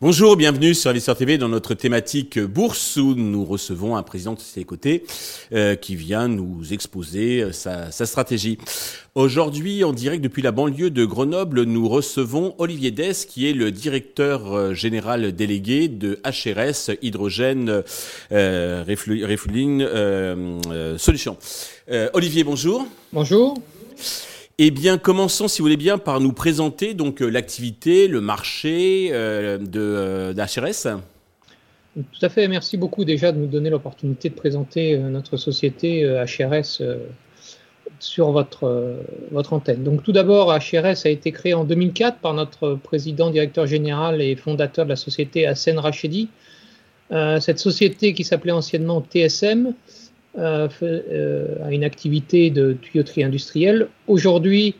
Bonjour, bienvenue sur Investisseur TV dans notre thématique bourse où nous recevons un président de ses côtés euh, qui vient nous exposer euh, sa, stratégie. Aujourd'hui, en direct depuis la banlieue de Grenoble, nous recevons Olivier Dess qui est le directeur euh, général délégué de HRS Hydrogène Refueling Solutions. Olivier, bonjour. Bonjour. Eh bien, commençons, si vous voulez bien, par nous présenter donc euh, l'activité, le marché euh, euh, d'HRS. Tout à fait. Merci beaucoup déjà de nous donner l'opportunité de présenter notre société HRS sur votre, votre antenne. Donc tout d'abord, HRS a été créé en 2004 par notre président, directeur général et fondateur de la société Hassan Rachedi. cette société qui s'appelait anciennement TSM euh, euh, à une activité de tuyauterie industrielle. Aujourd'hui,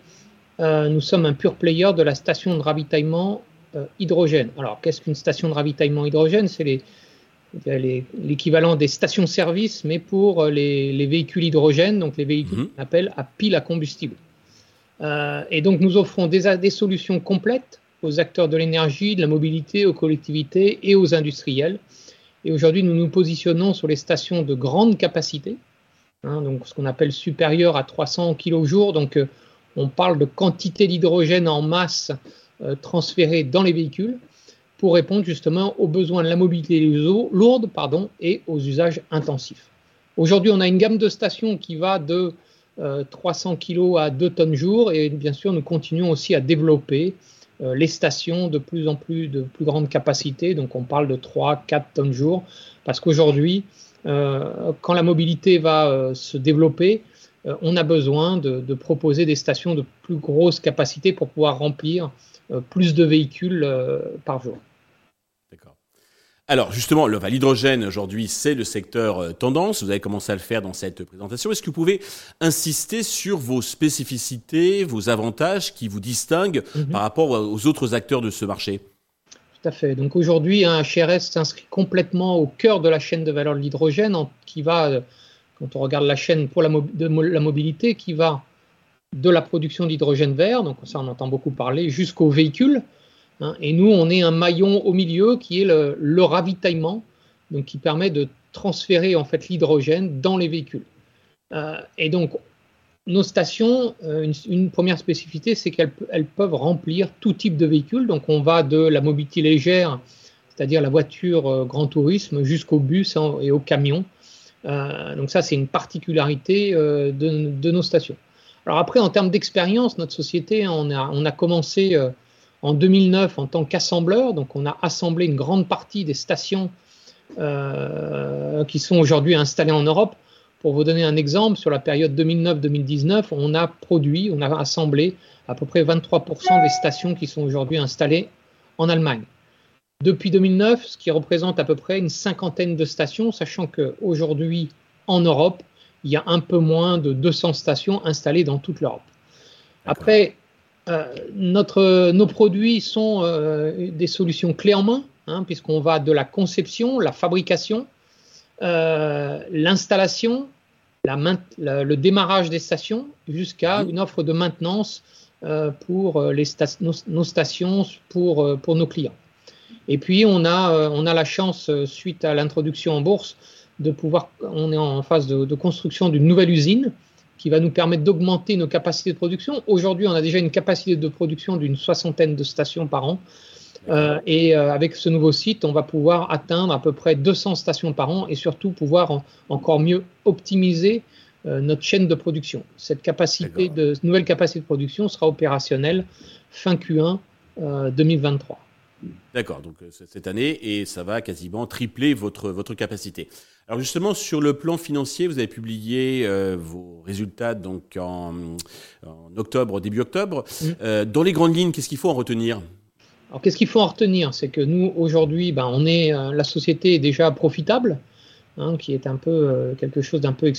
euh, nous sommes un pur player de la station de ravitaillement hydrogène. Alors, qu'est-ce qu'une station de ravitaillement hydrogène? C'est l'équivalent des stations-service, mais pour les, véhicules hydrogène, donc les véhicules mhm. qu'on appelle à pile à combustible. et donc, nous offrons des, des solutions complètes aux acteurs de l'énergie, de la mobilité, aux collectivités et aux industriels et aujourd'hui, nous nous positionnons sur les stations de grande capacité, hein, donc ce qu'on appelle supérieur à 300 kg jour. Donc, euh, on parle de quantité d'hydrogène en masse euh, transférée dans les véhicules pour répondre justement aux besoins de la mobilité lourde pardon, et aux usages intensifs. Aujourd'hui, on a une gamme de stations qui va de 300 euh, kg à 2 tonnes jour et bien sûr, nous continuons aussi à développer les stations de plus en plus de plus grande capacité, donc on parle de 3-4 tonnes jour, parce qu'aujourd'hui, euh, quand la mobilité va euh, se développer, on a besoin de, proposer des stations de plus grosse capacité pour pouvoir remplir plus de véhicules par jour. Alors justement, l'hydrogène aujourd'hui, c'est le secteur euh, tendance. Vous avez commencé à le faire dans cette présentation. Est-ce que vous pouvez insister sur vos spécificités, vos avantages qui vous distinguent mhm. par rapport aux autres acteurs de ce marché? Tout à fait. Donc aujourd'hui, un HRS s'inscrit complètement au cœur de la chaîne de valeur de l'hydrogène, qui va, euh, quand on regarde la chaîne pour la, la mobilité, qui va de la production d'hydrogène vert, donc ça on entend beaucoup parler, jusqu'au véhicule. Hein. et nous, on est un maillon au milieu qui est le, ravitaillement, donc qui permet de transférer en fait l'hydrogène dans les véhicules. Euh, et donc, nos stations, euh, une, première spécificité, c'est qu'elles peuvent remplir tout type de véhicule. Donc, on va de la mobilité légère, c'est-à-dire la voiture euh, grand tourisme, jusqu'au bus et au camion. donc, ça, c'est une particularité de, nos stations. Alors après, en termes d'expérience, notre société, on a commencé en 2009 en tant qu'assembleur. Donc on a assemblé une grande partie des stations euh, qui sont aujourd'hui installées en Europe. Pour vous donner un exemple, sur la période 2009-2019, on a produit, on a assemblé à peu près 23% des stations qui sont aujourd'hui installées en Allemagne. Depuis 2009, ce qui représente à peu près une cinquantaine de stations, sachant qu'aujourd'hui en Europe, il y a un peu moins de 200 stations installées dans toute l'Europe. Après, notre, nos produits sont euh, des solutions clés en main, hein, puisqu'on va de la conception, la fabrication, euh, l'installation, le démarrage des stations, jusqu'à une offre de maintenance pour les nos, stations, pour, pour nos clients. Et puis, on a, on a la chance, suite à l'introduction en bourse, de pouvoir, on est en phase de construction d'une nouvelle usine qui va nous permettre d'augmenter nos capacités de production. Aujourd'hui, on a déjà une capacité de production d'une soixantaine de stations par an. Euh, et euh, avec ce nouveau site, on va pouvoir atteindre à peu près 200 stations par an et surtout pouvoir encore mieux optimiser euh, notre chaîne de production. Cette capacité de, nouvelle capacité de production sera opérationnelle fin Q1 2023. D'accord, donc cette année, et ça va quasiment tripler votre, votre capacité. Alors justement, sur le plan financier, vous avez publié euh, vos résultats donc en, octobre, début octobre. Mmh. Euh, dans les grandes lignes, qu'est-ce qu'il faut en retenir? Alors qu'est-ce qu'il faut en retenir? C'est que nous, aujourd'hui, ben, on est, euh, la société est déjà profitable. Hein, qui est un peu quelque chose d'un peu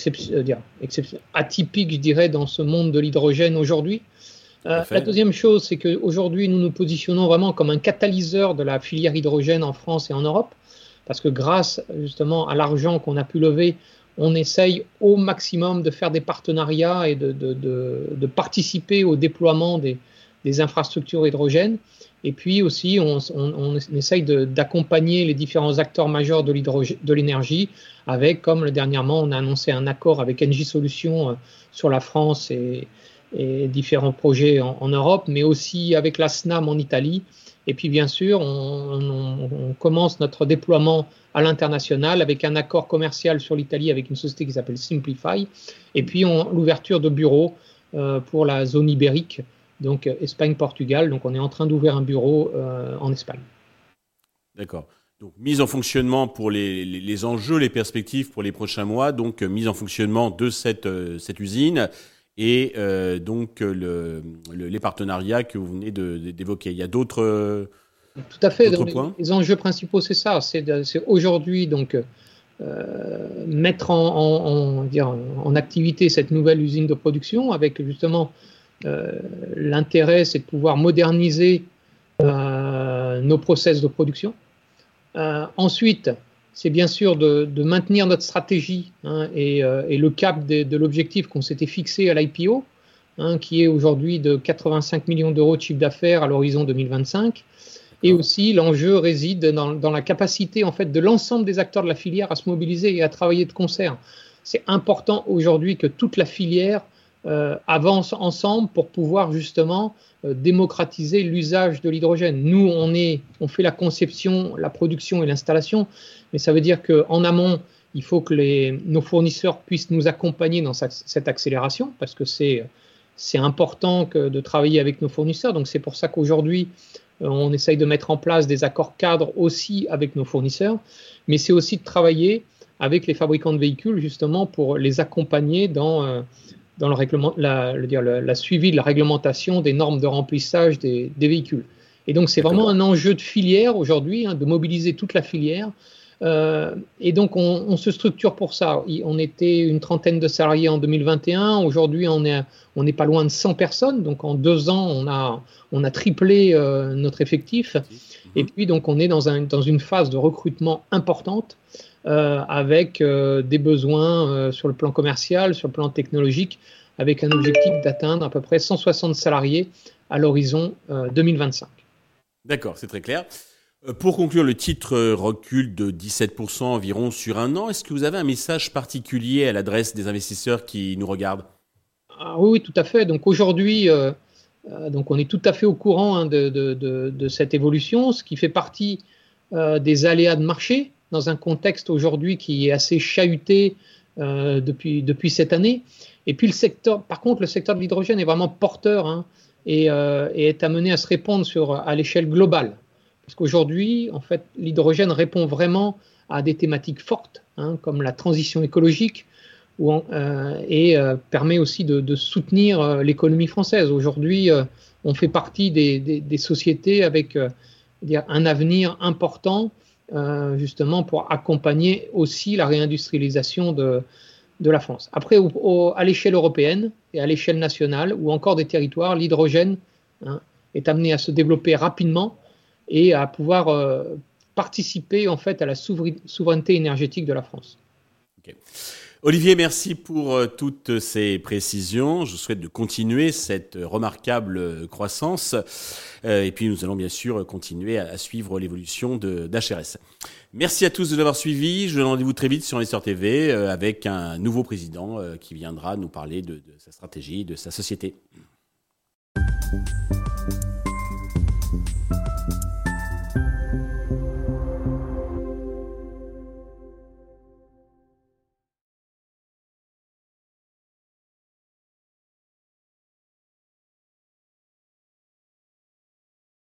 atypique, je dirais, dans ce monde de l'hydrogène aujourd'hui. La deuxième chose, c'est qu'aujourd'hui, nous nous positionnons vraiment comme un catalyseur de la filière hydrogène en France et en Europe parce que grâce justement à l'argent qu'on a pu lever, on essaye au maximum de faire des partenariats et de, de, de, participer au déploiement des, des, infrastructures hydrogène. Et puis aussi, on, on, on essaye d'accompagner les différents acteurs majeurs de l'énergie avec, comme dernièrement, on a annoncé un accord avec Engie Solutions euh, sur la France et, et différents projets en, Europe, mais aussi avec la SNAM en Italie. Et puis, bien sûr, on, commence notre déploiement à l'international avec un accord commercial sur l'Italie avec une société qui s'appelle Simplify, et puis l'ouverture de bureaux euh, pour la zone ibérique, donc euh, Espagne-Portugal. Donc on est en train d'ouvrir un bureau euh, en Espagne. D'accord. Donc mise en fonctionnement pour les, enjeux, les perspectives pour les prochains mois, donc mise en fonctionnement de cette usine et euh, donc le, le, les partenariats que vous venez d'évoquer. Il y a d'autres tout à fait. les, enjeux principaux, c'est ça. C'est aujourd'hui donc euh, mettre en, en, dire, en, activité cette nouvelle usine de production avec justement euh, l'intérêt, c'est de pouvoir moderniser nos process de production. Ensuite, c'est bien sûr de, de, maintenir notre stratégie hein, et, euh, et, le cap de, de l'objectif qu'on s'était fixé à l'IPO, hein, qui est aujourd'hui de 85 millions d'euros de chiffre d'affaires à l'horizon 2025. Et aussi, l'enjeu réside dans, dans, la capacité en fait de l'ensemble des acteurs de la filière à se mobiliser et à travailler de concert. C'est important aujourd'hui que toute la filière euh, avance ensemble pour pouvoir justement euh, démocratiser l'usage de l'hydrogène. Nous, on est, on fait la conception, la production et l'installation, mais ça veut dire qu'en amont, il faut que les, nos fournisseurs puissent nous accompagner dans cette, accélération, parce que c'est c'est important que de travailler avec nos fournisseurs. Donc c'est pour ça qu'aujourd'hui, euh, on essaye de mettre en place des accords cadres aussi avec nos fournisseurs, mais c'est aussi de travailler avec les fabricants de véhicules justement pour les accompagner dans, euh, dans le règlement, la, le dire, la, la, suivi de la réglementation des normes de remplissage des, des véhicules. Et donc c'est vraiment un enjeu de filière aujourd'hui, hein, de mobiliser toute la filière. Euh, et donc on, on, se structure pour ça. On était une trentaine de salariés en 2021. Aujourd'hui, on est on n'est pas loin de 100 personnes. Donc en deux ans, on a on a triplé euh, notre effectif. Et puis donc on est dans un dans une phase de recrutement importante euh, avec euh, des besoins euh, sur le plan commercial, sur le plan technologique, avec un objectif d'atteindre à peu près 160 salariés à l'horizon 2025. D'accord, c'est très clair. Pour conclure, le titre recule de 17% environ sur un an. Est-ce que vous avez un message particulier à l'adresse des investisseurs qui nous regardent? Ah, oui, tout à fait. Donc aujourd'hui, donc on est tout à fait au courant hein, de, de, de, de, cette évolution, ce qui fait partie des aléas de marché dans un contexte aujourd'hui qui est assez chahuté euh, depuis, depuis cette année. Et puis le secteur, par contre, le secteur de l'hydrogène est vraiment porteur hein, et, et, est amené à se répondre sur, à l'échelle globale. Parce qu'aujourd'hui, en fait, l'hydrogène répond vraiment à des thématiques fortes, hein, comme la transition écologique, en, euh, et euh, permet aussi de, de soutenir euh, l'économie française. Aujourd'hui, euh, on fait partie des, des, des sociétés avec euh, un avenir important, justement, pour accompagner aussi la réindustrialisation de, de la France. Après, à l'échelle européenne et à l'échelle nationale, ou encore des territoires, l'hydrogène hein, est amené à se développer rapidement et à pouvoir euh, participer en fait à la souveraineté énergétique de la France. Olivier, merci pour euh, toutes ces précisions. Je souhaite de continuer cette remarquable croissance. Euh, et puis nous allons bien sûr continuer à suivre l'évolution d'HRS. Merci à tous de l'avoir suivi. Je vous donne rendez-vous très vite sur Investor TV euh, avec un nouveau président qui viendra nous parler de, de sa stratégie, de sa société.